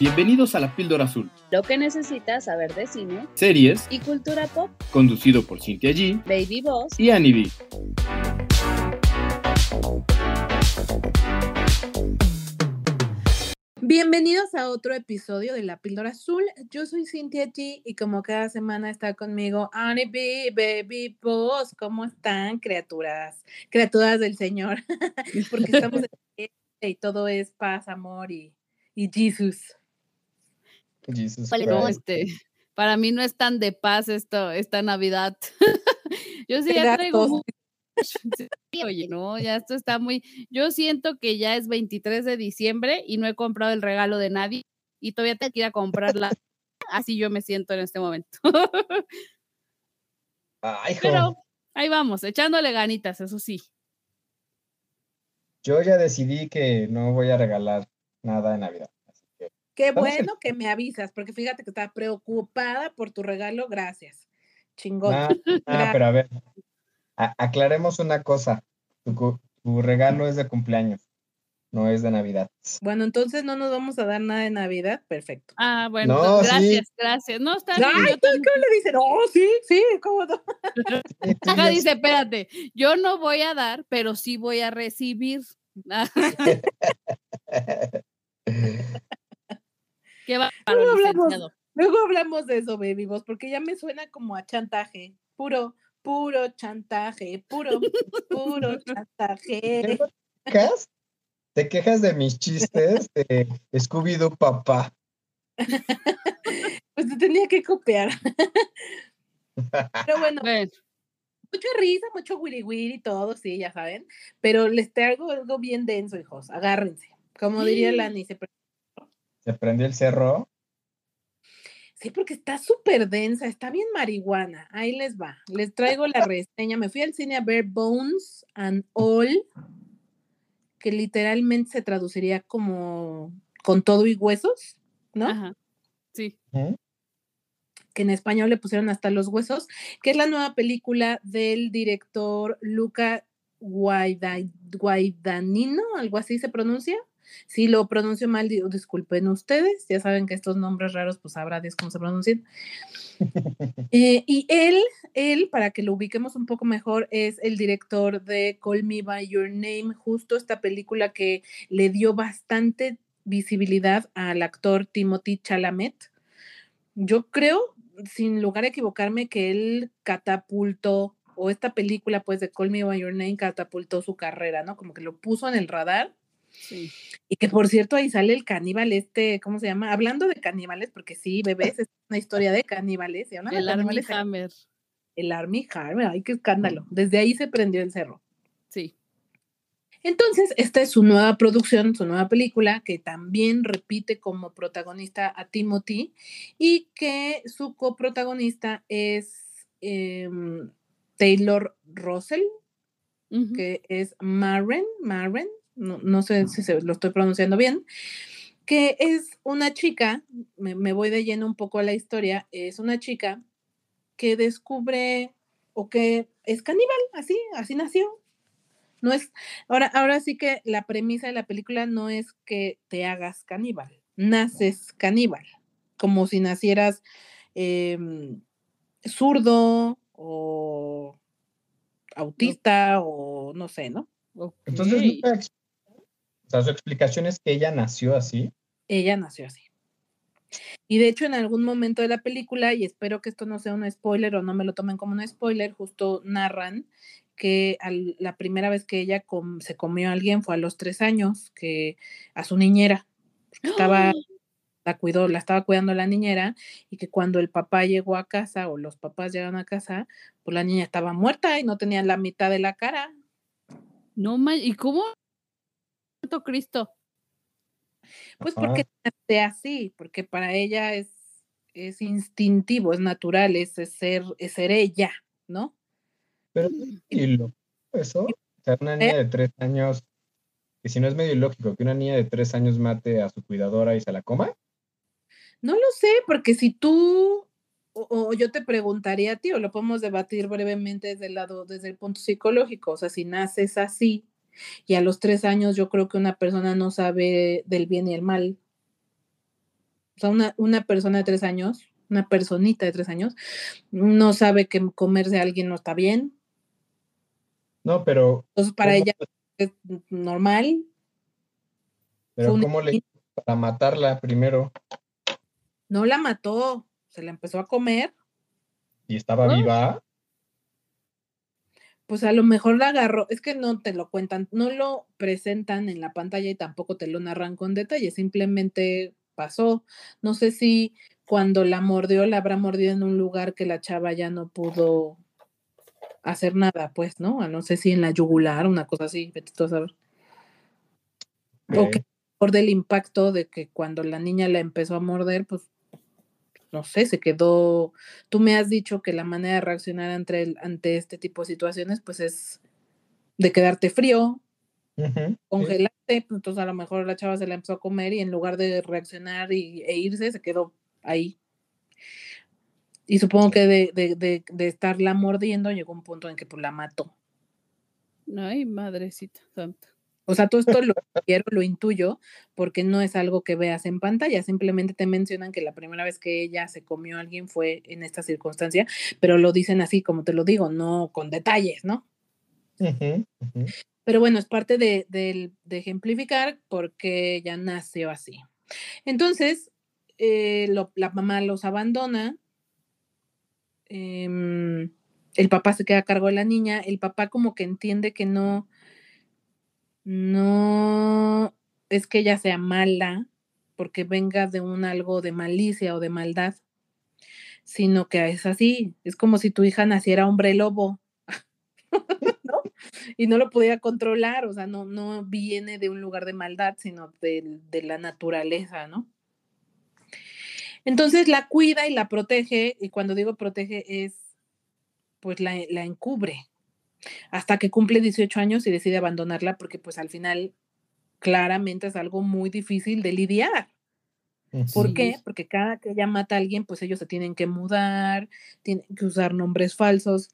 Bienvenidos a La Píldora Azul, Lo que necesitas saber de cine series y cultura pop. conducido por Cintia G Baby Boss. y Annie B. Bienvenidos a otro episodio de La Píldora Azul. Yo soy Cintia G y como cada semana está conmigo Annie B, Baby Boss. ¿Cómo están, criaturas? Criaturas del Señor. Porque estamos y todo es paz, amor y, y Jesus. Jesus no, este, para mí no es tan de paz esto, esta Navidad. Yo sí ya traigo Oye, no, ya esto está muy. Yo siento que ya es 23 de diciembre y no he comprado el regalo de nadie y todavía tengo que ir a comprarla. Así yo me siento en este momento. Ay, hijo, Pero ahí vamos, echándole ganitas, eso sí. yo ya decidí que no voy a regalar nada de Navidad. Qué bueno que me avisas, porque fíjate que estaba preocupada por tu regalo. Gracias. Chingón. pero a ver, a- aclaremos una cosa. Tu, regalo es de cumpleaños, no es de Navidad. Bueno, entonces no nos vamos a dar nada de Navidad. Perfecto. Ah, bueno, No, pues, sí. gracias, gracias. No, está bien. Ay, yo también- ¿qué le dicen? Oh, sí, sí, ¿cómo no? Sí, tú Acá ya- dice, espérate, yo no voy a dar, pero sí voy a recibir. ¿Qué va para Luego hablamos. Luego hablamos de eso, baby boss, porque ya me suena como a chantaje. Puro, puro chantaje, puro, puro chantaje. ¿Te quejas? ¿Te quejas de mis chistes de Scooby-Doo papá? Pues te tenía que copiar. Pero bueno, Bueno, mucha risa, mucho wiri wiri y todo, sí, ya saben. Pero les traigo algo bien denso, hijos. Agárrense. Como diría Lani, se Se prendió el cerro. Sí, porque está súper densa, está bien marihuana. Ahí les va. Les traigo la reseña. Me fui al cine a ver Bones and All, que literalmente se traduciría como con todo y huesos, ¿no? ajá. Sí. Que en español le pusieron hasta los huesos, que es la nueva película del director Luca Guaida- Guaidanino, algo así se pronuncia. Si lo pronuncio mal, di- disculpen ustedes, ya saben que estos nombres raros, pues sabrá Dios cómo se pronuncian. Eh, y él, él, para que lo ubiquemos un poco mejor, es el director de Call Me By Your Name, justo esta película que le dio bastante visibilidad al actor Timothy Chalamet. Yo creo, sin lugar a equivocarme, que él catapultó, o esta película, pues, de Call Me By Your Name, catapultó su carrera, ¿no? Como que lo puso en el radar. Sí. Y que por cierto, ahí sale el caníbal este, ¿cómo se llama? Hablando de caníbales, porque sí, bebés, es una historia de caníbales. Y de El caníbales, Hammer. el Army Hammer, ay, qué escándalo. Desde ahí se prendió el cerro. Sí. Entonces, esta es su nueva producción, su nueva película, que también repite como protagonista a Timothy y que su coprotagonista es em, Taylor Russell, que es Maren, Maren, no, no sé si se, lo estoy pronunciando bien, que es una chica, me, me voy de lleno un poco a la historia, es una chica que descubre o que es caníbal, así, así nació. No es, ahora, ahora sí que la premisa de la película no es que te hagas caníbal, naces caníbal, como si nacieras em, zurdo o autista o no sé, ¿no? Entonces. Sea, su explicación es que ella nació así. Ella nació así. Y de hecho, en algún momento de la película, y espero que esto no sea un spoiler o no me lo tomen como un spoiler, justo narran que al- la primera vez que ella com- se comió a alguien fue a los tres años, que a su niñera, estaba, la cuidó, la estaba cuidando la niñera, y que cuando el papá llegó a casa o los papás llegaron a casa, pues la niña estaba muerta y no tenía la mitad de la cara. No ma- ¿y cómo? Santo Cristo. Pues Ajá. porque nace así, porque para ella es, es instintivo, es natural, es, es ser, es ser ella, ¿no? Pero ilógico eso. O sea, una niña de tres años, que si no es medio ilógico que una niña de tres años mate a su cuidadora y se la coma. No lo sé, porque si tú, o, o yo te preguntaría a ti, o lo podemos debatir brevemente desde el lado, desde el punto psicológico, o sea, si naces así, y a los tres años yo creo que una persona no sabe del bien y el mal. O sea, una, una persona de tres años, una personita de tres años, no sabe que comerse a alguien no está bien. No, pero. Entonces, para ¿cómo- ella es normal. Pero ¿cómo le para matarla primero? No la mató, se la empezó a comer. Y estaba viva. Pues a lo mejor la agarró, es que no te lo cuentan, no lo presentan en la pantalla y tampoco te lo narran con detalle, simplemente pasó. No sé si cuando la mordió, la habrá mordido en un lugar que la chava ya no pudo hacer nada, pues, ¿no? A No sé si en la yugular, una cosa así, vete tú a saber. O que por del impacto de que cuando la niña la empezó a morder, pues, no sé, se quedó. Tú me has dicho que la manera de reaccionar ante, el- ante este tipo de situaciones, pues es de quedarte frío, Ujú, sí. congelarte, pues, entonces a lo mejor la chava se la empezó a comer y en lugar de reaccionar y, e irse, se quedó ahí. Y supongo que de, de, de, de estarla mordiendo llegó un punto en que pues la mató. Ay, madrecita santa. O sea, todo esto lo quiero, lo intuyo, porque no es algo que veas en pantalla, simplemente te mencionan que la primera vez que ella se comió a alguien fue en esta circunstancia, pero lo dicen así, como te lo digo, no con detalles, ¿no? Pero bueno, es parte de, de ejemplificar porque ella nació así. Entonces, eh, lo- la mamá los abandona, em, el papá se queda a cargo de la niña, el papá como que entiende que no, no es que ella sea mala porque venga de un algo de malicia o de maldad, sino que es así, es como si tu hija naciera hombre lobo. ¿no? Y no lo pudiera controlar, o sea, no, no viene de un lugar de maldad, sino de, de la naturaleza, ¿no? Entonces la cuida y la protege, y cuando digo protege es, pues la, la encubre, hasta que cumple 18 años y decide abandonarla, porque pues al final claramente es algo muy difícil de lidiar. ¿Por qué? Porque cada que ella mata a alguien, pues ellos se tienen que mudar, tienen que usar nombres falsos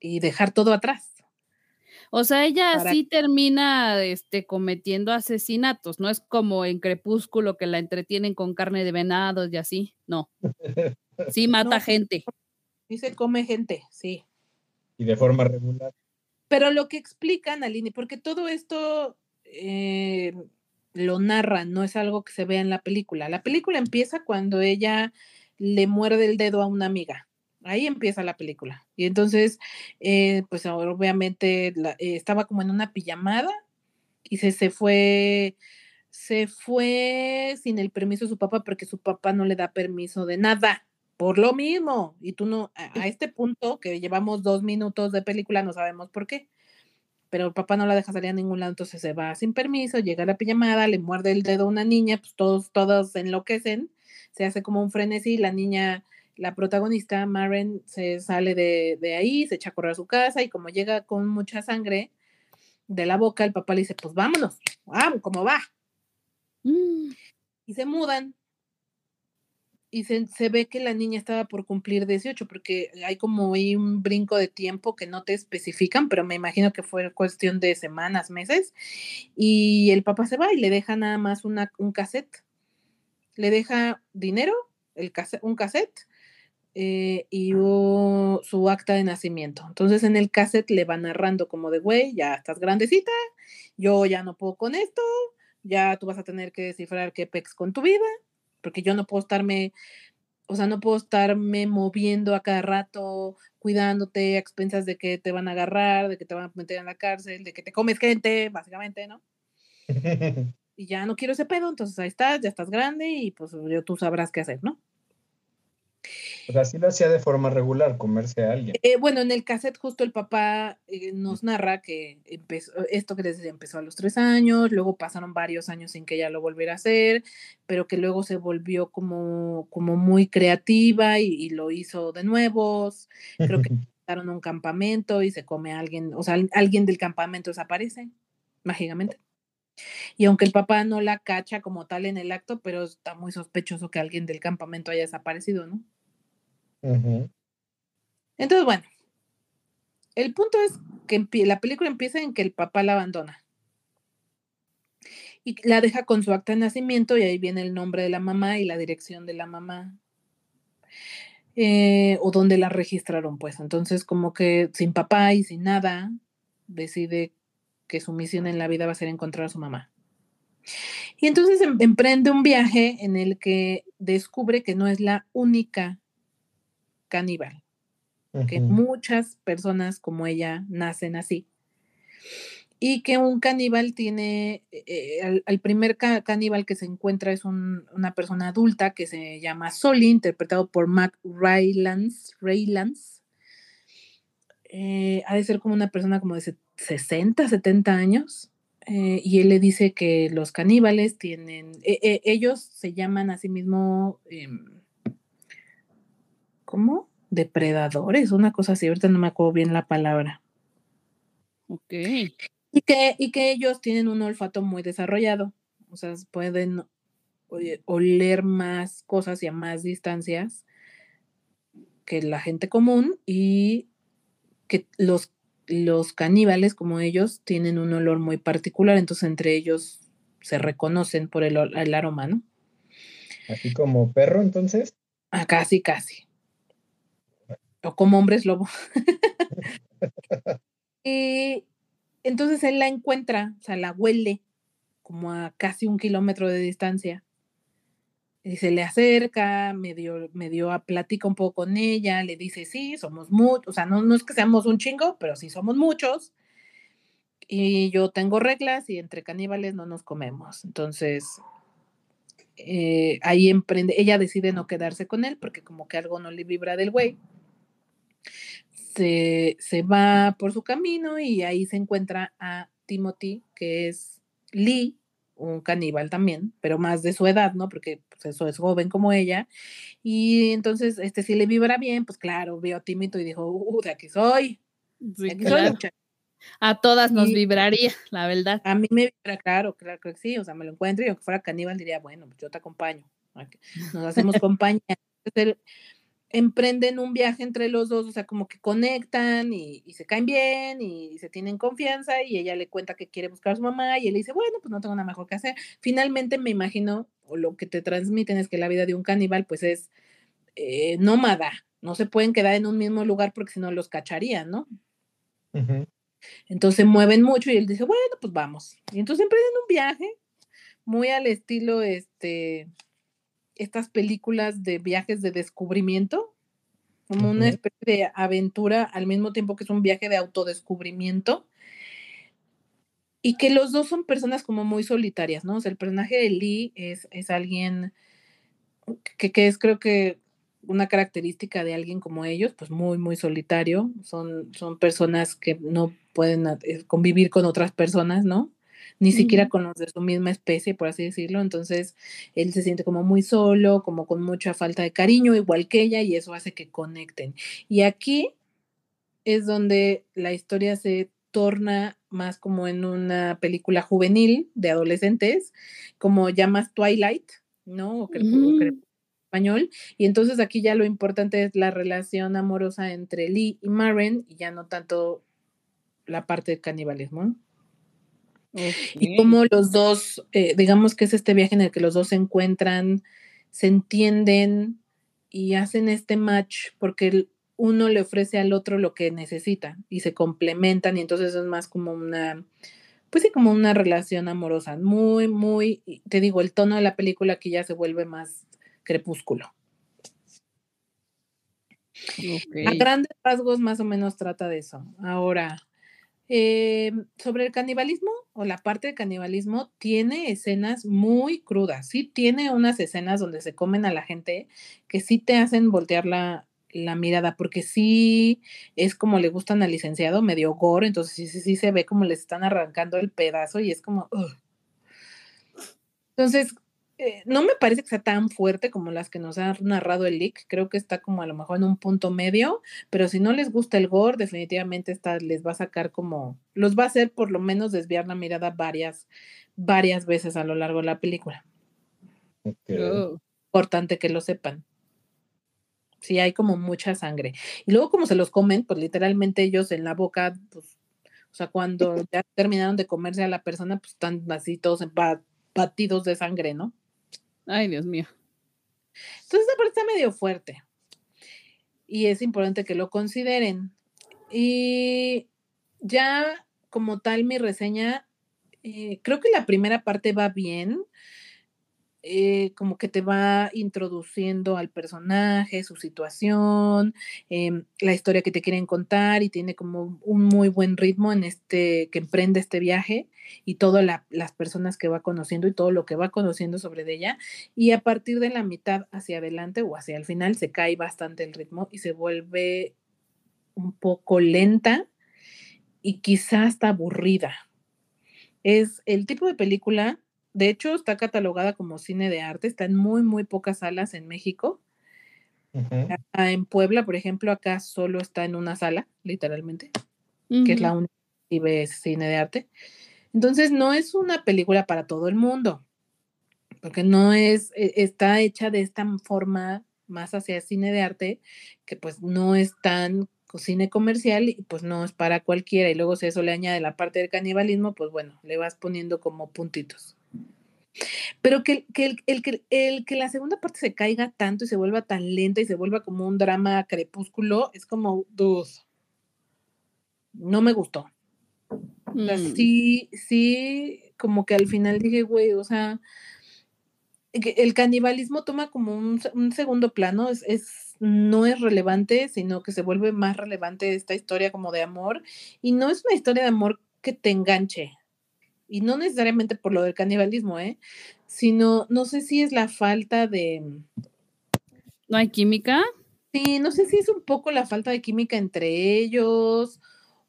y dejar todo atrás. O sea, ella Para- sí termina este, cometiendo asesinatos, no es como en Crepúsculo que la entretienen con carne de venados y así, no. Sí mata No. gente. Y se come gente, sí. Y de forma regular. Pero lo que explican, Aline, porque todo esto eh, lo narran, no es algo que se vea en la película. La película empieza cuando ella le muerde el dedo a una amiga. Ahí empieza la película. Y entonces, eh, pues obviamente eh, estaba como en una pijamada y se, se fue, se fue sin el permiso de su papá porque su papá no le da permiso de nada. Por lo mismo. Y tú no, a, a este punto que llevamos dos minutos de película, no sabemos por qué pero el papá no la deja salir a ningún lado, entonces se va sin permiso, llega a la pijamada, le muerde el dedo a una niña, pues todos, todos enloquecen, se hace como un frenesí, la niña, la protagonista, Maren, se sale de, de ahí, se echa a correr a su casa y como llega con mucha sangre de la boca, el papá le dice, pues vámonos, vamos, ¿cómo va? Mm, y se mudan. Y se, se ve que la niña estaba por cumplir 18, porque hay como un brinco de tiempo que no te especifican, pero me imagino que fue cuestión de semanas, meses. Y el papá se va y le deja nada más una, un cassette. Le deja dinero, el case- un cassette eh, y u- su acta de nacimiento. Entonces en el cassette le va narrando como de, güey, ya estás grandecita, yo ya no puedo con esto, ya tú vas a tener que descifrar qué pex con tu vida, porque yo no puedo estarme, o sea, no puedo estarme moviendo a cada rato, cuidándote a expensas de que te van a agarrar, de que te van a meter en la cárcel, de que te comes gente, básicamente, ¿no? Y ya no quiero ese pedo, entonces ahí estás, ya estás grande y pues yo, tú sabrás qué hacer, ¿no? O sea, sí lo hacía de forma regular, comerse a alguien. Eh, bueno, en el cassette justo el papá eh, nos narra que empezó, esto que les decía, empezó a los tres años, luego pasaron varios años sin que ella lo volviera a hacer, pero que luego se volvió como, como muy creativa y, y lo hizo de nuevos. Creo que daron un campamento y se come a alguien, o sea, al- alguien del campamento desaparece mágicamente. Y aunque el papá no la cacha como tal en el acto, pero está muy sospechoso que alguien del campamento haya desaparecido, ¿no? Entonces, bueno, el punto es que la película empieza en que el papá la abandona. y la deja con su acta de nacimiento y ahí viene el nombre de la mamá y la dirección de la mamá. Eh, o donde la registraron, pues. Entonces, como que sin papá y sin nada, decide que su misión en la vida va a ser encontrar a su mamá. Y entonces em- emprende un viaje en el que descubre que no es la única caníbal, que muchas personas como ella nacen así. Y que un caníbal tiene, eh, al, al primer ca- caníbal que se encuentra es un- una persona adulta que se llama Solly, interpretado por Mac Rylance. Rylance. Eh, ha de ser como una persona como de se- 60, 70 años. eh, y él le dice que los caníbales tienen, eh, eh, ellos se llaman a sí mismo, em, ¿cómo? Depredadores, una cosa así, ahorita no me acuerdo bien la palabra. Ok. Y que, y que ellos tienen un olfato muy desarrollado, o sea, pueden oler más cosas y a más distancias que la gente común y que los, los caníbales como ellos tienen un olor muy particular, entonces entre ellos se reconocen por el, el aroma, ¿no? Así como perro, entonces. Ah, casi, casi. O como hombres lobo. y entonces él la encuentra, o sea, la huele como a casi un kilómetro de distancia. Y se le acerca, medio, medio a- platica un poco con ella, le dice, sí, somos muchos, o sea, no, no es que seamos un chingo, pero sí somos muchos. Y yo tengo reglas y entre caníbales no nos comemos. Entonces, eh, ahí emprende, ella decide no quedarse con él porque como que algo no le vibra del güey. Se, se va por su camino y ahí se encuentra a Timothy, que es Lee, un caníbal también, pero más de su edad, ¿no? Porque pues, eso es joven como ella. Y entonces, este, si le vibra bien, pues claro, vio a Timothy y dijo, uh, de aquí soy, Sí, de aquí soy, claro. muchacho". A todas nos Y- vibraría, la verdad. A mí me vibra, claro, claro que sí, o sea, me lo encuentro y aunque fuera caníbal diría, bueno, pues yo te acompaño, nos hacemos compañía. Entonces, él- emprenden un viaje entre los dos, o sea, como que conectan y, y se caen bien y, se tienen confianza y ella le cuenta que quiere buscar a su mamá y él le dice, bueno, pues no tengo nada mejor que hacer. Finalmente me imagino, o lo que te transmiten es que la vida de un caníbal pues es eh, nómada, no se pueden quedar en un mismo lugar porque si no los cacharían, ¿no? Ujú. Entonces mueven mucho y él dice, bueno, pues vamos. Y entonces emprenden un viaje muy al estilo, este, estas películas de viajes de descubrimiento, como una especie de aventura al mismo tiempo que es un viaje de autodescubrimiento. Y que los dos son personas como muy solitarias, ¿no? O sea, el personaje de Lee es, es alguien que, que es creo que una característica de alguien como ellos, pues muy, muy solitario. Son, son personas que no pueden eh, convivir con otras personas, ¿no? Ni siquiera con los de su misma especie, por así decirlo. Entonces, él se siente como muy solo, como con mucha falta de cariño, igual que ella, y eso hace que conecten. Y aquí es donde la historia se torna más como en una película juvenil de adolescentes, como ya más Twilight, ¿no? O Ujú. Crepú- español. Y entonces aquí ya lo importante es la relación amorosa entre Lee y Maren y ya no tanto la parte del canibalismo. Y Ok. como los dos, eh, digamos que es este viaje en el que los dos se encuentran, se entienden y hacen este match porque el- uno le ofrece al otro lo que necesita y se complementan y entonces es más como una, pues sí, como una relación amorosa, muy, muy, te digo, el tono de la película aquí ya se vuelve más crepúsculo. A grandes rasgos más o menos trata de eso. Ahora, eh, sobre el canibalismo o la parte de canibalismo, tiene escenas muy crudas. Sí, tiene unas escenas donde se comen a la gente que sí te hacen voltear la, la mirada, porque sí es como le gustan al licenciado, medio gore, entonces sí, sí, se ve como les están arrancando el pedazo y es como... Entonces, eh, no me parece que sea tan fuerte como las que nos ha narrado el leak. Creo que está como a lo mejor en un punto medio, pero si no les gusta el gore, definitivamente esta les va a sacar como, los va a hacer por lo menos desviar la mirada varias, varias veces a lo largo de la película. Oh. Importante que lo sepan. Sí, hay como mucha sangre. Y luego como se los comen, pues literalmente ellos en la boca, pues, o sea, cuando ya terminaron de comerse a la persona, pues están así todos batidos de sangre, ¿no? Ay, Dios mío. Entonces, esta parte está medio fuerte. Y es importante que lo consideren. Y ya como tal, mi reseña, eh, creo que la primera parte va bien. Eh, como que te va introduciendo al personaje, su situación, em, la historia que te quieren contar y tiene como un muy buen ritmo en este que emprende este viaje y todas las personas que va conociendo y todo lo que va conociendo sobre ella. Y a partir de la mitad hacia adelante o hacia el final se cae bastante el ritmo y se vuelve un poco lenta y quizás hasta aburrida. Es el tipo de película de hecho, está catalogada como cine de arte, está en muy, muy pocas salas en México. En Puebla, por ejemplo, acá solo está en una sala, literalmente, que es la única que ve cine de arte. Entonces, no es una película para todo el mundo, porque no es, e, está hecha de esta forma más hacia cine de arte, que pues no es tan cine comercial y pues no es para cualquiera. Y luego si eso le añade la parte del canibalismo, pues bueno, le vas poniendo como puntitos. Pero que, el, que, el que la segunda parte se caiga tanto y se vuelva tan lenta y se vuelva como un drama crepúsculo, es como, dos. No me gustó. Mm. sí, sí, como que al final dije, güey, o sea, el canibalismo toma como un, segundo plano, es, es, no es relevante, sino que se vuelve más relevante esta historia como de amor. Y no es una historia de amor que te enganche, y no necesariamente por lo del canibalismo, ¿eh? Sino, no sé si es la falta de... ¿No hay química? Sí, no sé si es un poco la falta de química entre ellos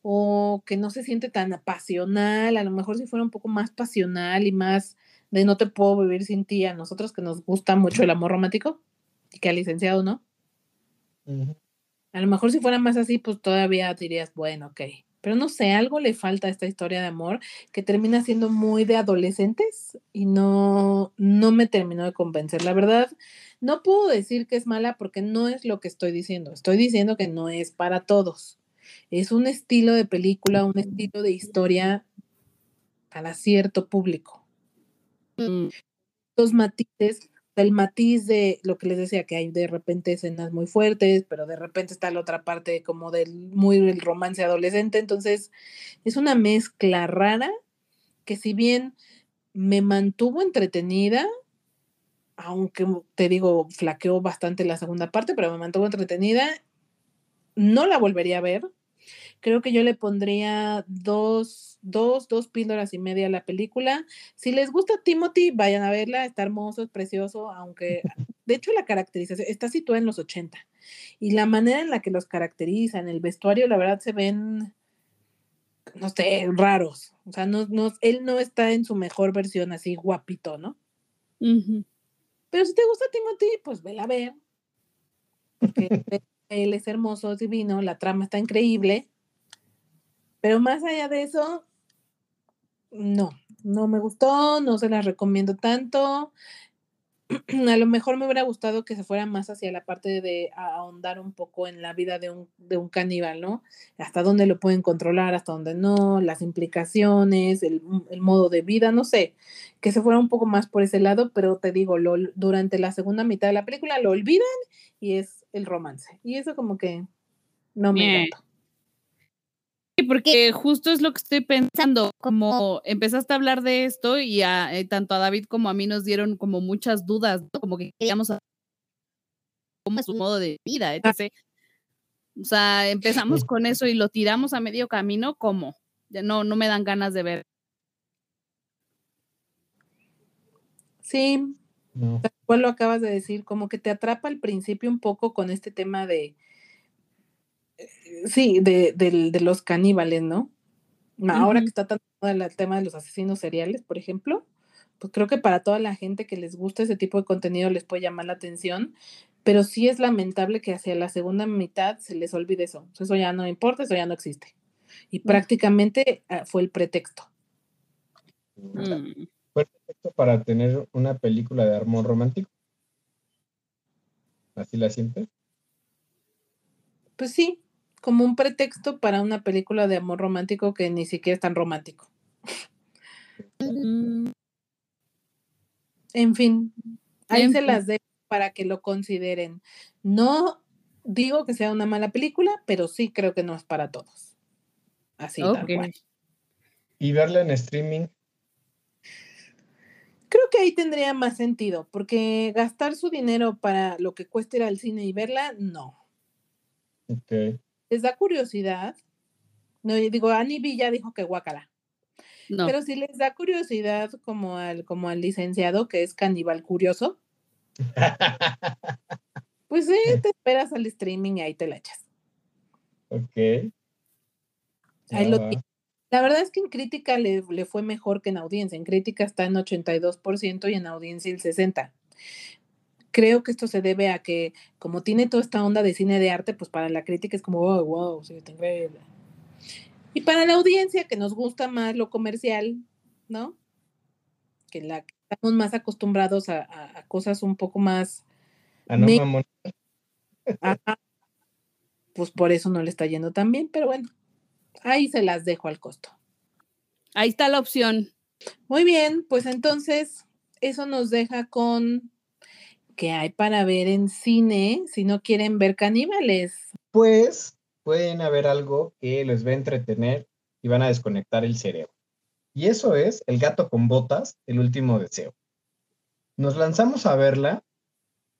o que no se siente tan pasional, a lo mejor si fuera un poco más pasional y más de no te puedo vivir sin ti, a nosotros que nos gusta mucho el amor romántico y que al licenciado no. A lo mejor si fuera más así, pues todavía dirías, bueno, ok. Pero no sé, algo le falta a esta historia de amor que termina siendo muy de adolescentes y no, no me terminó de convencer. La verdad, no puedo decir que es mala porque no es lo que estoy diciendo. Estoy diciendo que no es para todos. Es un estilo de película, un estilo de historia para cierto público. Mm. Los matices el matiz de lo que les decía, que hay de repente escenas muy fuertes, pero de repente está la otra parte como del muy el romance adolescente. Entonces, es una mezcla rara que si bien me mantuvo entretenida, aunque te digo, flaqueó bastante la segunda parte, pero me mantuvo entretenida, no la volvería a ver Creo que yo le pondría dos, dos, dos píldoras y media a la película. Si les gusta Timothy, vayan a verla, está hermoso, es precioso, aunque de hecho la caracterización está situada en los 80 y la manera en la que los caracterizan, el vestuario, la verdad se ven, no sé, raros. O sea, no, no, él no está en su mejor versión así guapito, ¿no? Pero si te gusta Timothy, pues vela a ver. Porque él es hermoso, es divino, la trama está increíble. Pero más allá de eso, no, no me gustó, no se la recomiendo tanto. A lo mejor me hubiera gustado que se fuera más hacia la parte de ahondar un poco en la vida de un, de un caníbal, ¿no? Hasta dónde lo pueden controlar, hasta dónde no, las implicaciones, el, el modo de vida, no sé, que se fuera un poco más por ese lado, pero te digo, lo, durante la segunda mitad de la película lo olvidan y es el romance. Y eso como que no me encanta. Sí, porque justo es lo que estoy pensando, como empezaste a hablar de esto y a, eh, tanto a David como a mí nos dieron como muchas dudas, como que queríamos saber cómo es su modo de vida, etc. O sea, empezamos con eso y lo tiramos a medio camino, ¿cómo? Ya no, no me dan ganas de ver. Sí, no. lo acabas de decir, como que te atrapa al principio un poco con este tema de, sí, de, de, los caníbales, ¿no? Ahora que está tan el tema de los asesinos seriales, por ejemplo, pues creo que para toda la gente que les gusta ese tipo de contenido les puede llamar la atención, pero sí es lamentable que hacia la segunda mitad se les olvide eso. Eso ya no importa, eso ya no existe. Y prácticamente ah, fue el pretexto. Mm. ¿Fue el pretexto para tener una película de amor romántico? ¿Así la sientes? Pues sí, como un pretexto para una película de amor romántico que ni siquiera es tan romántico. En fin, ahí En se fin. las dejo para que lo consideren. No digo que sea una mala película, pero sí creo que no es para todos. Así tal Ok. cual. Y verla en streaming, Creo que ahí tendría más sentido, porque gastar su dinero para lo que cuesta ir al cine y verla, no. ok. ¿Les da curiosidad? No, digo, Annie B ya dijo que guacala. No. Pero si les da curiosidad como al, como al licenciado, que es caníbal curioso, pues sí, te esperas al streaming y ahí te la echas. ok. Ahí lo. La verdad es que en crítica le, le fue mejor que en audiencia. En crítica está en 82% y en audiencia el 60%. Creo que esto se debe a que, como tiene toda esta onda de cine de arte, pues para la crítica es como, wow, wow, sí, está increíble. Y para la audiencia, que nos gusta más lo comercial, ¿no? Que la que estamos más acostumbrados a, a- a cosas un poco más, Ah, no, ajá, pues por eso no le está yendo tan bien, pero bueno, ahí se las dejo al costo. Ahí está la opción. Muy bien, pues entonces eso nos deja con que hay para ver en cine si no quieren ver caníbales. Pues pueden haber algo que les va a entretener y van a desconectar el cerebro. Y eso es El gato con botas, el último deseo. Nos lanzamos a verla,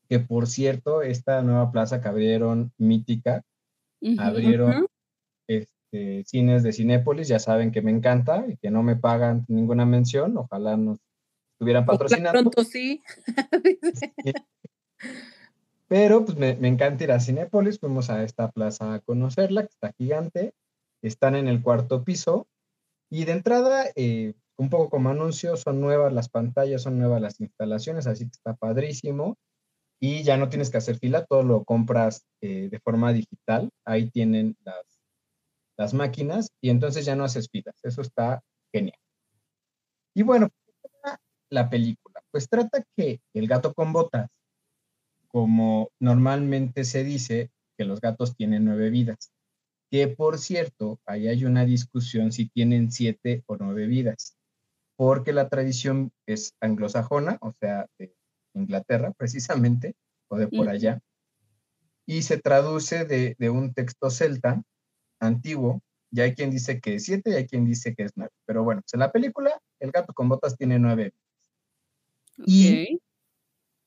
que por cierto, esta nueva plaza que abrieron, mítica, abrieron este, cines de Cinépolis, ya saben que me encanta y que no me pagan ninguna mención, ojalá nos estuvieran patrocinando. pronto sí. Pero pues me, me encanta ir a Cinépolis, fuimos a esta plaza a conocerla, que está gigante, están en el cuarto piso y de entrada, eh, un poco como anuncio, son nuevas las pantallas, son nuevas las instalaciones, así que está padrísimo y ya no tienes que hacer fila, todo lo compras eh, de forma digital, ahí tienen las, las máquinas y entonces ya no haces filas, eso está genial. Y bueno, la película, pues trata que el gato con botas como normalmente se dice que los gatos tienen nueve vidas. Que por cierto, ahí hay una discusión si tienen siete o nueve vidas, porque la tradición es anglosajona, o sea, de Inglaterra precisamente, o de por Ujú. allá, y se traduce de, de un texto celta antiguo, y hay quien dice que es siete y hay quien dice que es nueve. Pero bueno, pues en la película, el gato con botas tiene nueve Y-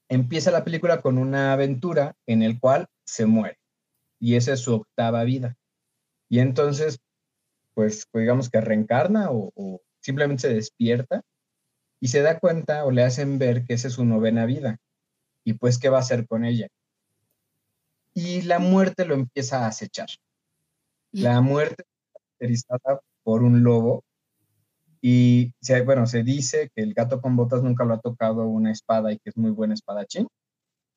empieza la película con una aventura en el cual se muere y esa es su octava vida. Y entonces, pues, digamos que reencarna o, o simplemente se despierta y se da cuenta o le hacen ver que esa es su novena vida y pues qué va a hacer con ella. Y la muerte lo empieza a acechar. La muerte caracterizada por un lobo y se, bueno, se dice que el gato con botas nunca lo ha tocado una espada y que es muy buen espadachín.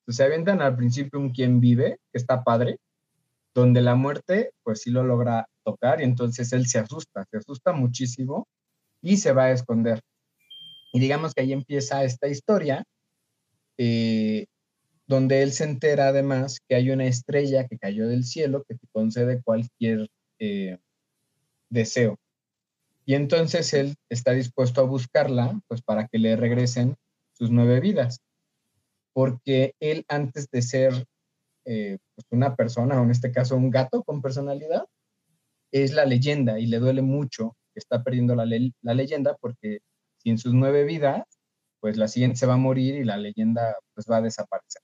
Entonces se avientan al principio un quien vive, que está padre, donde la muerte pues sí lo logra tocar y entonces él se asusta, se asusta muchísimo y se va a esconder. Y digamos que ahí empieza esta historia, eh, donde él se entera además que hay una estrella que cayó del cielo que te concede cualquier eh, deseo. Y entonces él está dispuesto a buscarla, pues para que le regresen sus nueve vidas. Porque él antes de ser eh, pues, una persona, o en este caso un gato con personalidad, es la leyenda y le duele mucho que está perdiendo la, le- la leyenda porque sin sus nueve vidas, pues la siguiente se va a morir y la leyenda pues va a desaparecer.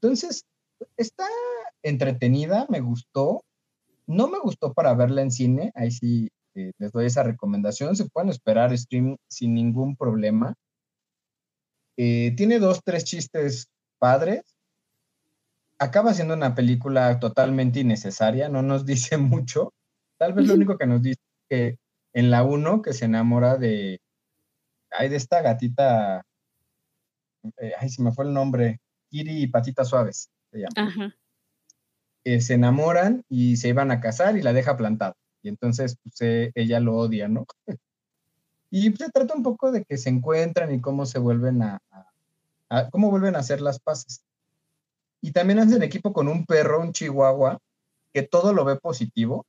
Entonces, está entretenida, me gustó. No me gustó para verla en cine, ahí sí eh, les doy esa recomendación. Se pueden esperar stream sin ningún problema. Eh, tiene dos, tres chistes padres. Acaba siendo una película totalmente innecesaria, no nos dice mucho. Tal vez lo único que nos dice es que en la 1 que se enamora de, ay, de esta gatita, eh, ay, se me fue el nombre, Kiri y Patitas Suaves, se llama Ajá. eh, se enamoran y se iban a casar y la deja plantada. Y entonces pues, eh, ella lo odia, ¿no? y se trata un poco de que se encuentran y cómo se vuelven a, a- a- cómo vuelven a hacer las paces. Y también hacen equipo con un perro, un chihuahua, que todo lo ve positivo.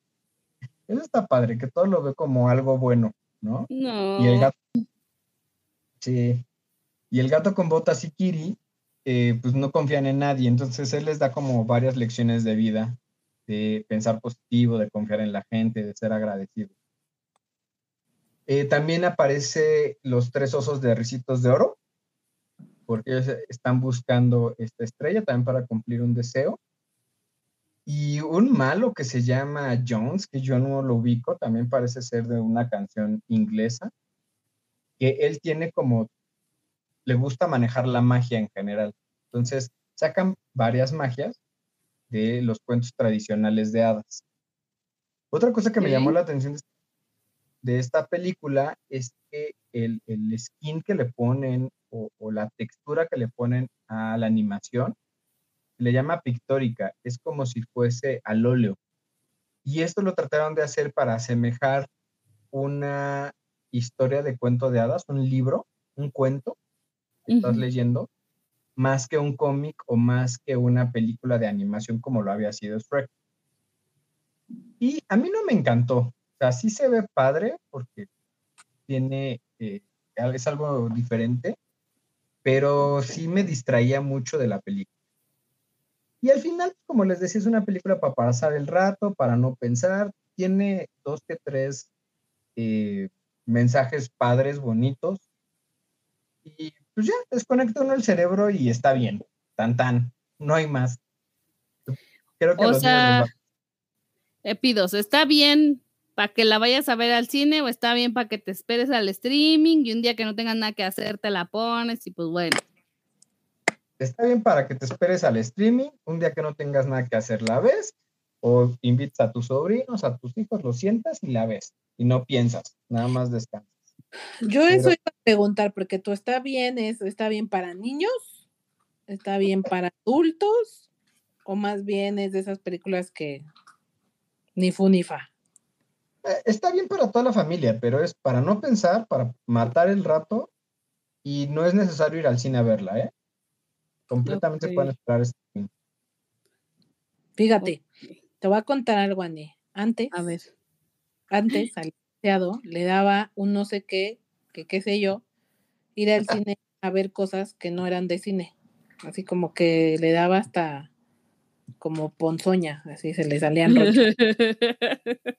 Eso está padre, que todo lo ve como algo bueno, ¿no? No. Y el gato. Sí. Y el gato con botas y Kiri, eh, pues no confían en nadie, entonces él les da como varias lecciones de vida, de pensar positivo, de confiar en la gente, de ser agradecido. Eh, también aparece los tres osos de ricitos de oro, porque ellos están buscando esta estrella también para cumplir un deseo. Y un malo que se llama Jones, que yo no lo ubico, también parece ser de una canción inglesa, que él tiene como, le gusta manejar la magia en general. Entonces, sacan varias magias de los cuentos tradicionales de hadas. Otra cosa que me llamó la atención de esta película es que el, el skin que le ponen o, o, la textura que le ponen a la animación le llama pictórica, es como si fuese al óleo. Y esto lo trataron de hacer para asemejar una historia de cuento de hadas, un libro, un cuento que estás leyendo, más que un cómic o más que una película de animación como lo había sido Shrek. Y a mí no me encantó. O sea, sí se ve padre porque tiene, eh, es algo diferente, pero sí me distraía mucho de la película. Y al final, como les decía, es una película para pasar el rato, para no pensar. Tiene dos que tres eh, mensajes padres, bonitos. Y pues ya, desconecta uno el cerebro y está bien. Tan, tan. No hay más. Creo que o sea, Epidos, ¿está bien para que la vayas a ver al cine o está bien para que te esperes al streaming y un día que no tengas nada que hacer te la pones y pues bueno? Está bien para que te esperes al streaming, un día que no tengas nada que hacer la ves o invitas a tus sobrinos, a tus hijos, lo sientas y la ves y no piensas, nada más descansas. Yo eso iba a preguntar, porque tú está bien, es, está bien para niños, está bien para adultos, o más bien es de esas películas que ni fu ni fa. Eh, está bien para toda la familia, pero es para no pensar, para matar el rato, y no es necesario ir al cine a verla, ¿eh? Completamente okay. pueden esperar este fin. Fíjate, okay. te voy a contar algo, Annie. Antes, a ver. Antes, al le daba un no sé qué, que qué sé yo, ir al cine a ver cosas que no eran de cine. Así como que le daba hasta como ponzoña, así se le salían rochos.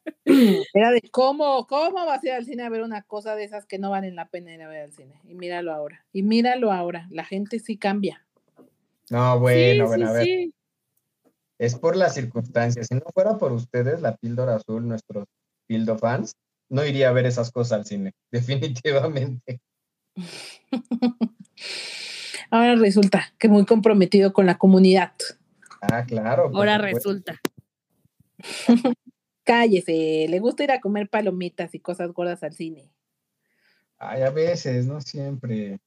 Era de cómo, cómo vas a ir al cine a ver una cosa de esas que no valen la pena ir a ver al cine. Y míralo ahora. Y míralo ahora. La gente sí cambia. No, bueno, sí, bueno, sí, a ver. Sí. Es por las circunstancias. Si no fuera por ustedes, la píldora azul, nuestros pildo fans, no iría a ver esas cosas al cine, definitivamente. Ahora resulta que muy comprometido con la comunidad. Ah, claro. Ahora resulta. Cállese, le gusta ir a comer palomitas y cosas gordas al cine. Ay, a veces, no siempre.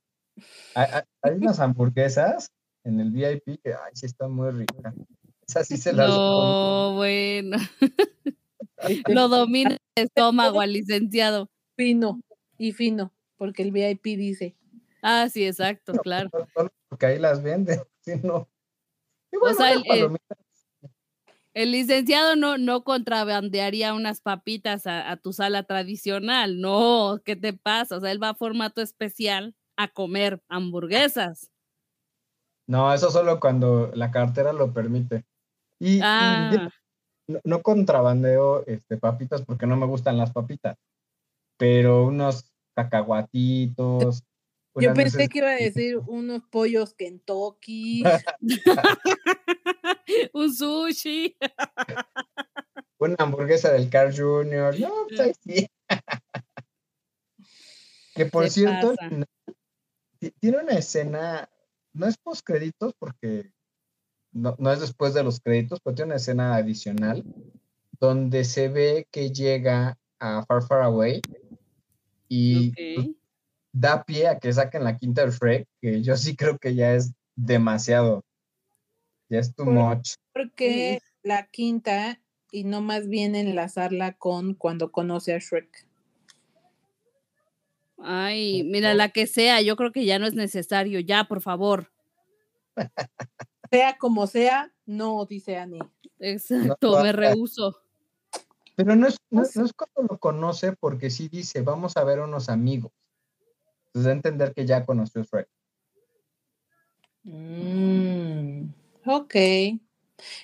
Hay, hay unas hamburguesas en el VIP que, ay, sí están muy ricas. Esas sí se las. No, bueno. Lo domina el estómago al licenciado. Fino y fino, porque el VIP dice. Ah, sí, exacto, no, claro. Porque ahí las venden, si no. Bueno, o sea, el, el, el, licenciado no, no contrabandearía unas papitas a, a, tu sala tradicional, no, ¿qué te pasa? O sea, él va a formato especial a comer hamburguesas. No, eso solo cuando la cartera lo permite. Y, ah. y no, no, contrabandeo este, papitas porque no me gustan las papitas, pero unos cacahuatitos. Yo pensé veces... que iba a decir unos pollos Kentucky. Un sushi. Una hamburguesa del Carl Jr. No, pues sí. que por cierto, pasa? tiene una escena, no es post créditos porque no, no, es después de los créditos, pero tiene una escena adicional donde se ve que llega a Far Far Away y okay. pues, da pie a que saquen la quinta del Shrek, que yo sí creo que ya es demasiado. Ya es too ¿Por, much. Porque la quinta y no más bien enlazarla con cuando conoce a Shrek. Ay, mira, la que sea, yo creo que ya no es necesario, ya, por favor. sea como sea, no, dice Annie. Exacto, no, me rehuso. Pero no es, no, no es cuando lo conoce, porque sí dice, vamos a ver unos amigos. Entonces, entender que ya conoció Shrek. Mm, ok.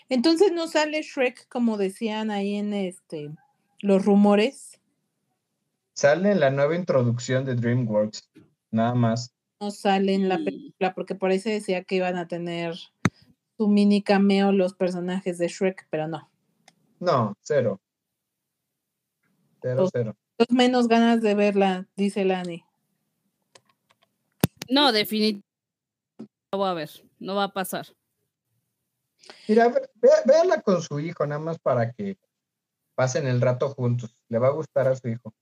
Entonces no sale Shrek como decían ahí en este los rumores. Sale en la nueva introducción de DreamWorks, nada más. No sale en la película porque por ahí se decía que iban a tener su mini cameo los personajes de Shrek, pero no. No, cero. Cero, cero. Los menos ganas de verla, dice Lani. No, definitivamente no va a ver, no va a pasar. Mira, ve- ve- véala con su hijo, nada más para que pasen el rato juntos. Le va a gustar a su hijo.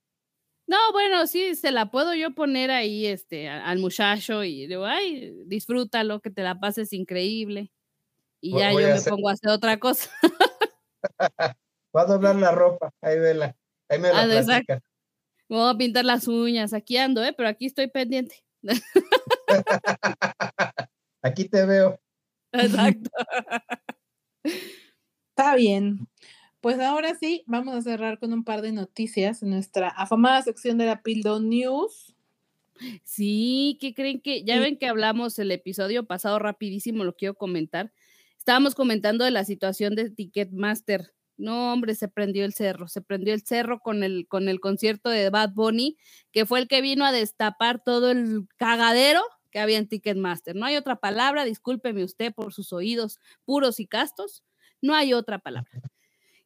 No, bueno, sí, se la puedo yo poner ahí este, al muchacho y digo, ay, disfrútalo, que te la pases increíble. Y ya voy yo me hacer- pongo a hacer otra cosa. Va a doblar la ropa, ahí vela. Ahí me la Ah. Me voy a pintar las uñas, aquí ando, ¿eh? Pero aquí estoy pendiente. Aquí te veo. Exacto. Está bien. Pues ahora sí, vamos a cerrar con un par de noticias en nuestra afamada sección de la Pildo News. Sí, ¿qué creen que? Ya Sí. ven que hablamos el episodio pasado rapidísimo, lo quiero comentar. Estábamos comentando de la situación de Ticketmaster. No, hombre, se prendió el cerro, se prendió el cerro con el, con el concierto de Bad Bunny, que fue el que vino a destapar todo el cagadero que había en Ticketmaster. No hay otra palabra, discúlpeme usted por sus oídos puros y castos, no hay otra palabra.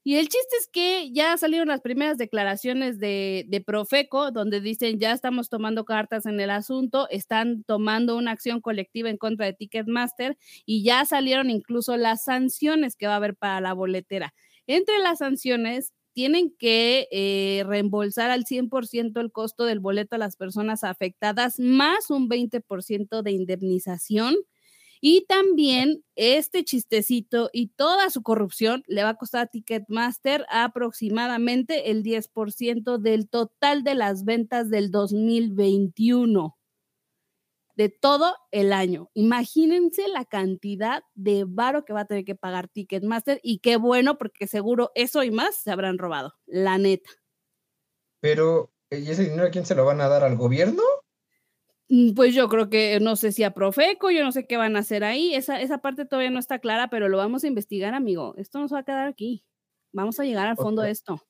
Y el chiste es que ya salieron las primeras declaraciones de, Profeco, donde dicen ya estamos tomando cartas en el asunto, están tomando una acción colectiva en contra de Ticketmaster y ya salieron incluso las sanciones que va a haber para la boletera. Entre las sanciones, tienen que eh, reembolsar al 100% el costo del boleto a las personas afectadas, más un 20% de indemnización. Y también este chistecito y toda su corrupción le va a costar a Ticketmaster aproximadamente el 10% del total de las ventas del 2021, de todo el año. Imagínense la cantidad de varo que va a tener que pagar Ticketmaster y qué bueno porque seguro eso y más se habrán robado, la neta. Pero, ¿y ese dinero a quién se lo van a dar al gobierno? Mm, Pues yo creo que no sé si a Profeco, yo no sé qué van a hacer ahí. Esa, esa parte todavía no está clara, pero lo vamos a investigar, amigo. Esto no se va a quedar aquí. Vamos a llegar al fondo de esto.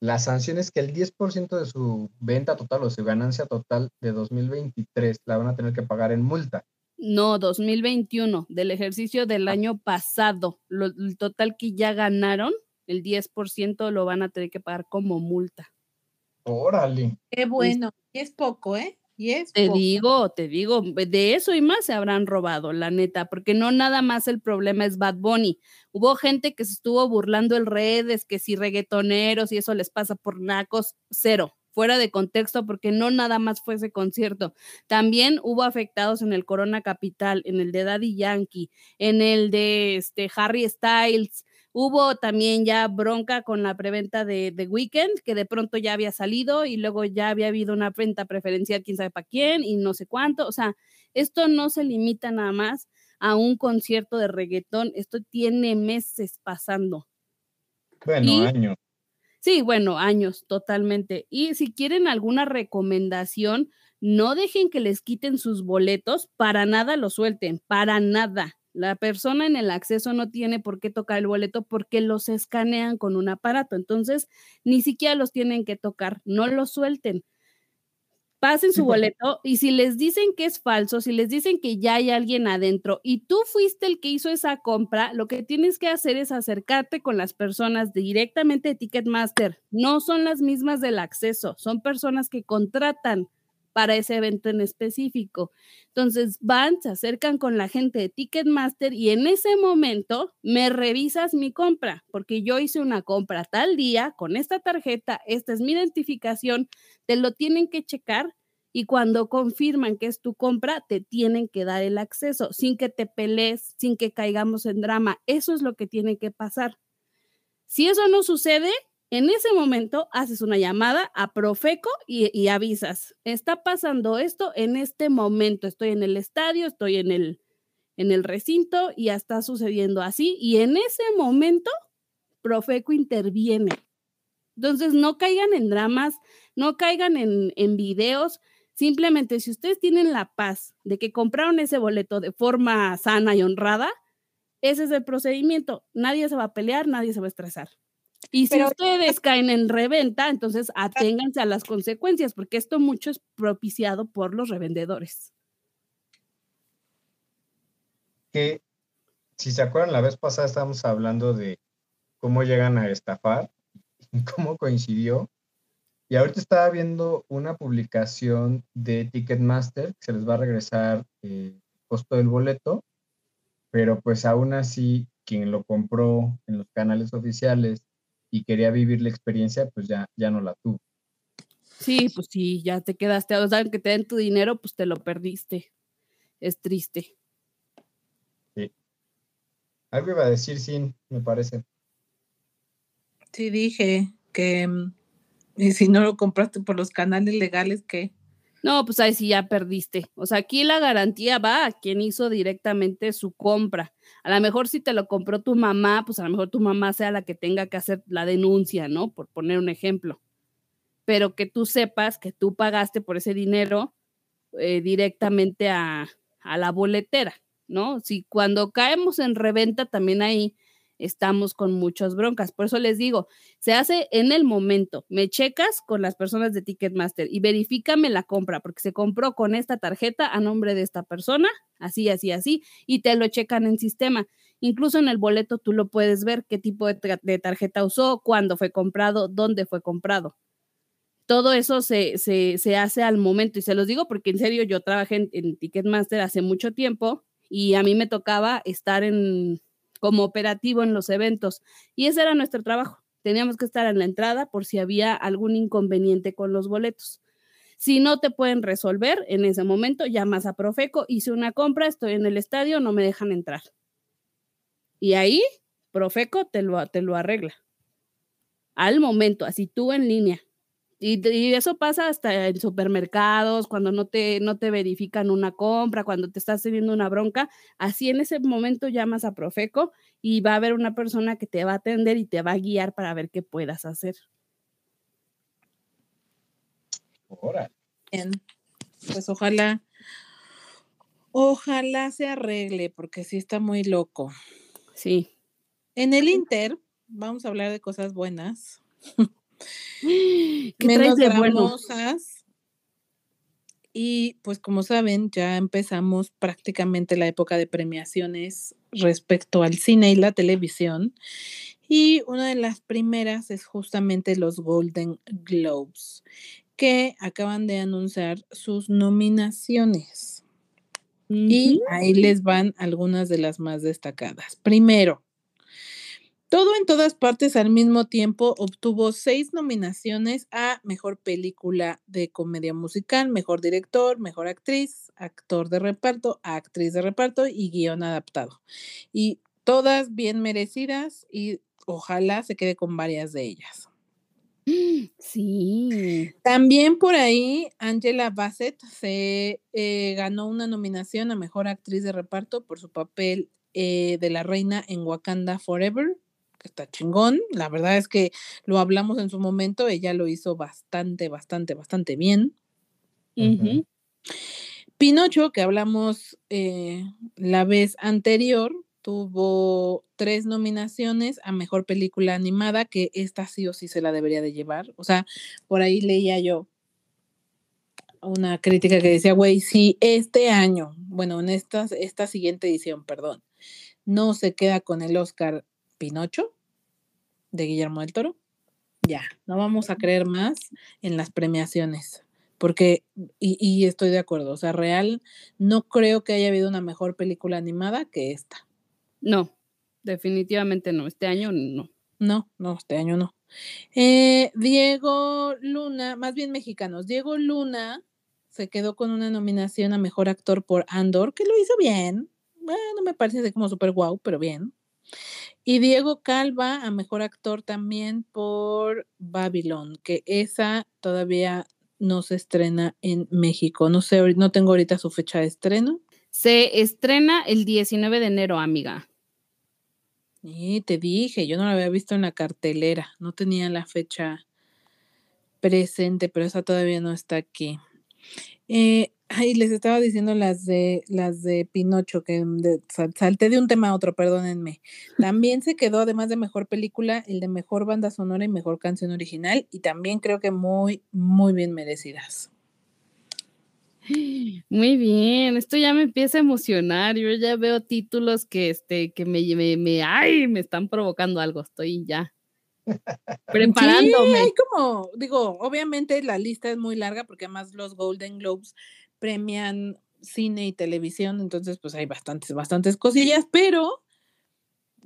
La sanción es que el 10% de su venta total o su ganancia total de 2023 la van a tener que pagar en multa. No, 2021, del ejercicio del Ah. año pasado. Lo- el total que ya ganaron, el 10% lo van a tener que pagar como multa. Órale. Qué bueno. Y es poco, ¿eh? Te poco. digo, te digo, de eso y más se habrán robado, la neta, porque no nada más el problema es Bad Bunny. Hubo gente que se estuvo burlando en redes, que si reggaetoneros y eso les pasa por nacos, cero, fuera de contexto, porque no nada más fue ese concierto. También hubo afectados en el Corona Capital, en el de Daddy Yankee, en el de este, Harry Styles. Hubo también ya bronca con la preventa de, de Weekend, que de pronto ya había salido y luego ya había habido una venta preferencial, quién sabe para quién y no sé cuánto. O sea, esto no se limita nada más a un concierto de reggaetón, esto tiene meses pasando. Bueno, Y- años. Sí, bueno, años, totalmente. Y si quieren alguna recomendación, no dejen que les quiten sus boletos, para nada lo suelten, para nada. La persona en el acceso no tiene por qué tocar el boleto porque los escanean con un aparato. Entonces, ni siquiera los tienen que tocar, no los suelten. Pasen su boleto y si les dicen que es falso, si les dicen que ya hay alguien adentro y tú fuiste el que hizo esa compra, lo que tienes que hacer es acercarte con las personas directamente de Ticketmaster. No son las mismas del acceso, son personas que contratan para ese evento en específico. Entonces van, se acercan con la gente de Ticketmaster y en ese momento me revisas mi compra, porque yo hice una compra tal día con esta tarjeta, esta es mi identificación, te lo tienen que checar y cuando confirman que es tu compra, te tienen que dar el acceso sin que te pelees, sin que caigamos en drama. Eso es lo que tiene que pasar. Si eso no sucede, en ese momento haces una llamada a Profeco y, avisas, está pasando esto en este momento, estoy en el estadio, estoy en el, en el recinto y ya está sucediendo así. Y en ese momento, Profeco interviene. Entonces, no caigan en dramas, no caigan en, en videos. Simplemente, si ustedes tienen la paz de que compraron ese boleto de forma sana y honrada, ese es el procedimiento. Nadie se va a pelear, nadie se va a estresar. Y si Pero- ustedes caen en reventa, entonces aténganse a las consecuencias, porque esto mucho es propiciado por los revendedores. que si se acuerdan, la vez pasada estábamos hablando de cómo llegan a estafar y cómo coincidió. Y ahorita estaba viendo una publicación de Ticketmaster que se les va a regresar eh, el costo del boleto, pero pues aún así quien lo compró en los canales oficiales y quería vivir la experiencia, pues ya, ya no la tuvo. Sí, pues sí, ya te quedaste, o sea, que te den tu dinero, pues te lo perdiste. Es triste. Algo iba a decir sin, me parece. Sí, dije que mm, y si no lo compraste por los canales legales, ¿qué? No, pues ahí sí ya perdiste. O sea, aquí la garantía va a quien hizo directamente su compra. A lo mejor si te lo compró tu mamá, pues a lo mejor tu mamá sea la que tenga que hacer la denuncia, ¿no? Por poner un ejemplo. Pero que tú sepas que tú pagaste por ese dinero eh, directamente a, a la boletera, ¿no? Si cuando caemos en reventa, también ahí estamos con muchas broncas. Por eso les digo, se hace en el momento. Me checas con las personas de Ticketmaster y verifícame la compra, porque se compró con esta tarjeta a nombre de esta persona, así, así, así, y te lo checan en sistema. Incluso en el boleto tú lo puedes ver qué tipo de, tarjeta usó, cuándo fue comprado, dónde fue comprado. Todo eso se, se, se hace al momento y se los digo porque en serio yo trabajé en, en Ticketmaster hace mucho tiempo y a mí me tocaba estar en, como operativo en los eventos y ese era nuestro trabajo. Teníamos que estar en la entrada por si había algún inconveniente con los boletos. Si no te pueden resolver en ese momento, llamas a Profeco, hice una compra, estoy en el estadio, no me dejan entrar. Y ahí Profeco te lo, te lo arregla. Al momento, así tú en línea. Y, y eso pasa hasta en supermercados, cuando no te, no te verifican una compra, cuando te estás teniendo una bronca. Así en ese momento llamas a Profeco y va a haber una persona que te va a atender y te va a guiar para ver qué puedas hacer. Ahora, Bien. Pues ojalá, ojalá se arregle, porque sí está muy loco. Sí. En el Inter, vamos a hablar de cosas buenas, ¿Qué menos traes de bueno? gramosas. Y pues como saben, ya empezamos prácticamente la época de premiaciones respecto al cine y la televisión. Y una de las primeras es justamente los Golden Globes, que acaban de anunciar sus nominaciones. Y ahí les van algunas de las más destacadas. Primero, todo en todas partes al mismo tiempo obtuvo seis nominaciones a Mejor Película de Comedia Musical, Mejor Director, Mejor Actriz, Actor de Reparto, Actriz de Reparto y Guión Adaptado. Y todas bien merecidas y ojalá se quede con varias de ellas. Sí. También por ahí Angela Bassett se eh, ganó una nominación a Mejor Actriz de Reparto por su papel eh, de la reina en Wakanda Forever, está chingón. La verdad es que lo hablamos en su momento, ella lo hizo bastante, bastante, bastante bien. Pinocho, que hablamos eh, la vez anterior, tuvo tres nominaciones a Mejor Película Animada, que esta sí o sí se la debería de llevar. O sea, por ahí leía yo una crítica que decía, güey, si este año, bueno, en esta, esta siguiente edición, perdón, no se queda con el Oscar Pinocho de Guillermo del Toro, ya, no vamos a creer más en las premiaciones. Porque, y, y estoy de acuerdo, o sea, real, no creo que haya habido una mejor película animada que esta. No, definitivamente no. Este año no. No, no, este año no. Eh, Diego Luna, más bien mexicanos, Diego Luna se quedó con una nominación a Mejor Actor por Andor, que lo hizo bien. Bueno, no me parece así como súper guau, pero bien. Y Diego Calva a Mejor Actor también por Babylon, que esa todavía no se estrena en México. No sé, no tengo ahorita su fecha de estreno. Se estrena el 19 de enero, amiga. Y te dije, yo no la había visto en la cartelera, no tenía la fecha presente, pero esa todavía no está aquí. Eh, ay, les estaba diciendo las de las de Pinocho, que de- sal- salté de un tema a otro, perdónenme. También se quedó, además de mejor película, el de mejor banda sonora y mejor canción original, y también creo que muy, muy bien merecidas. Muy bien, esto ya me empieza a emocionar. Yo ya veo títulos que, este, que me, me, me, ay, me están provocando algo. Estoy ya preparándome. Sí, hay como, digo, obviamente la lista es muy larga porque además los Golden Globes premian cine y televisión, entonces pues hay bastantes, bastantes cosillas, pero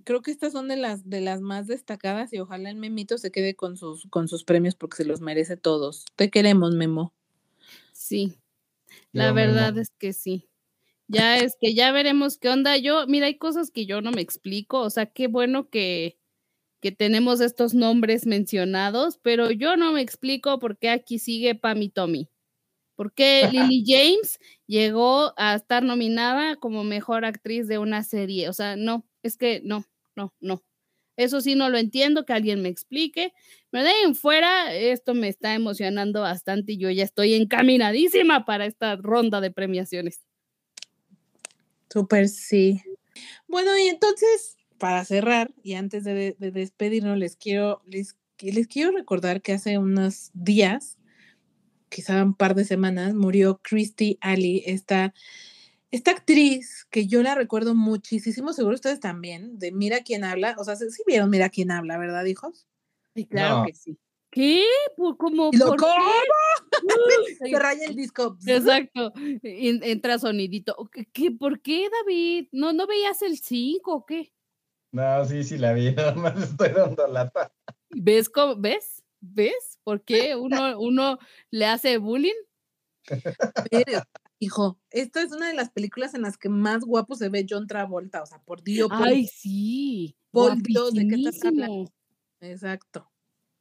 creo que estas son de las de las más destacadas y ojalá el Memito se quede con sus con sus premios porque se los merece todos. Te queremos, Memo. Sí, la Yo, verdad Memo. es que sí. Ya es que ya veremos qué onda. Yo, mira, hay cosas que yo no me explico. O sea, qué bueno que, que tenemos estos nombres mencionados, pero yo no me explico por qué aquí sigue Pam y Tommy. ¿Por qué Lily James llegó a estar nominada como mejor actriz de una serie? O sea, no, es que no, no, no. Eso sí no lo entiendo, que alguien me explique. Pero de ahí en fuera, esto me está emocionando bastante y yo ya estoy encaminadísima para esta ronda de premiaciones. Súper sí. Bueno, y entonces, para cerrar, y antes de, de despedirnos, les quiero, les, les quiero recordar que hace unos días, quizá un par de semanas, murió Christy Alley, esta, esta actriz que yo la recuerdo muchísimo, seguro ustedes también, de Mira quién habla. O sea, sí sí vieron Mira quién habla, ¿verdad, hijos? Y claro No. que sí. ¿Qué? ¿Por, cómo, Y lo- por qué? Se raya el disco. Exacto. En- entra sonidito. ¿Qué, qué- por qué, David? ¿No, ¿No veías el 5 o qué? No, sí, sí la vi, nada más estoy dando lata. ¿Ves cómo? ¿Ves? ¿Ves? ¿Por qué uno, uno le hace bullying? Pero, hijo, esta es una de las películas en las que más guapo se ve John Travolta. O sea, por Dios, por Ay, sí. por Dios, ¿de qué estás hablando? Exacto,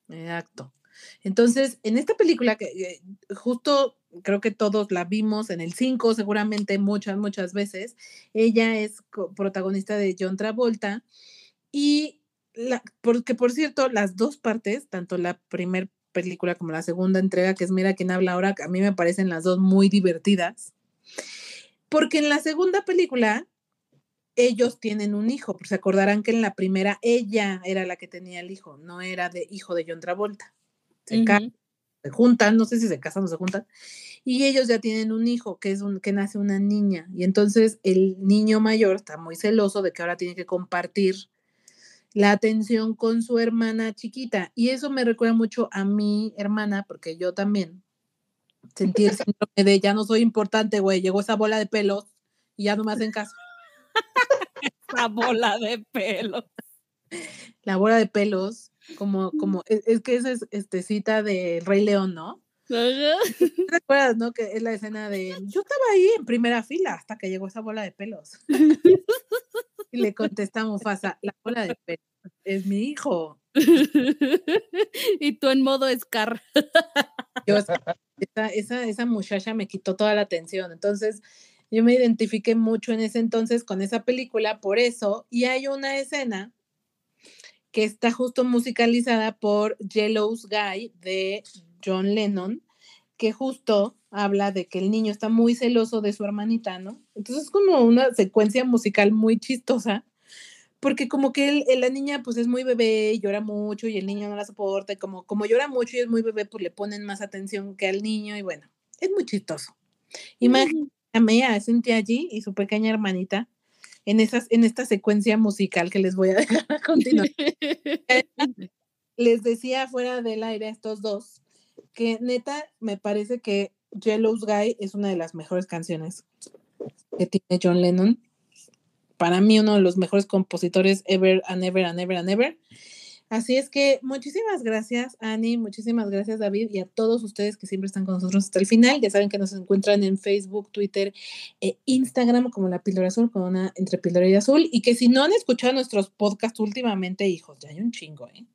exacto. Entonces, en esta película que eh, justo creo que todos la vimos en el 5, seguramente muchas, muchas veces, ella es protagonista de John Travolta y la, porque por cierto, las dos partes, tanto la primera película como la segunda entrega, que es Mira quién habla ahora, a mí me parecen las dos muy divertidas, porque en la segunda película ellos tienen un hijo, pues se acordarán que en la primera ella era la que tenía el hijo, no era de hijo de John Travolta. Se, se juntan, no sé si se casan o se juntan, y ellos ya tienen un hijo que es un que nace una niña, y entonces el niño mayor está muy celoso de que ahora tiene que compartir la atención con su hermana chiquita, y eso me recuerda mucho a mi hermana, porque yo también sentí el síndrome de ya no soy importante, güey, llegó esa bola de pelos y ya no me hacen caso. Esa bola de pelo. la bola de pelos, como, como, es, es que esa es este, cita de Rey León, ¿no? ¿Te acuerdas, no? Que es la escena de, yo estaba ahí en primera fila hasta que llegó esa bola de pelos. y le contesta Mufasa, la bola de pelos es mi hijo. y tú en modo Scar. Yo, esa, esa, esa muchacha me quitó toda la atención. Entonces, yo me identifiqué mucho en ese entonces con esa película, por eso, y hay una escena que está justo musicalizada por Yellow's Guy de John Lennon, que justo habla de que el niño está muy celoso de su hermanita, ¿no? Entonces es como una secuencia musical muy chistosa, porque como que él, la niña pues es muy bebé y llora mucho y el niño no la soporta, y como, como llora mucho y es muy bebé, pues le ponen más atención que al niño y bueno, es muy chistoso. Imagíname a Cynthia allí y su pequeña hermanita en, esas, en esta secuencia musical que les voy a dejar a continuación. les decía fuera del aire a estos dos que neta me parece que Yellow's Guy es una de las mejores canciones que tiene John Lennon. Para mí uno de los mejores compositores ever and ever and ever and ever. Así es que muchísimas gracias Ani, muchísimas gracias David y a todos ustedes que siempre están con nosotros hasta el final. Ya saben que nos encuentran en Facebook, Twitter e Instagram como La Píldora Azul, con una entre Píldora y Azul. Y que si no han escuchado nuestros podcasts últimamente, hijos, ya hay un chingo, ¿eh?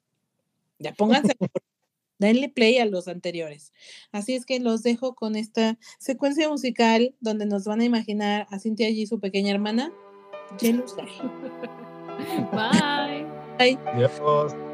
Ya pónganse, denle play a los anteriores. Así es que los dejo con esta secuencia musical donde nos van a imaginar a Cintia y su pequeña hermana. Bye. Bye.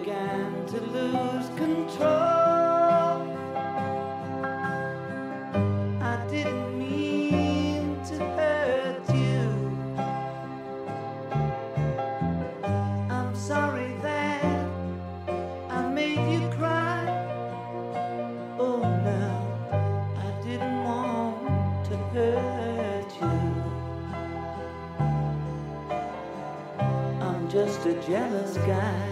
Began to lose control. I didn't mean to hurt you. I'm sorry that I made you cry. Oh, now I didn't want to hurt you. I'm just a jealous guy.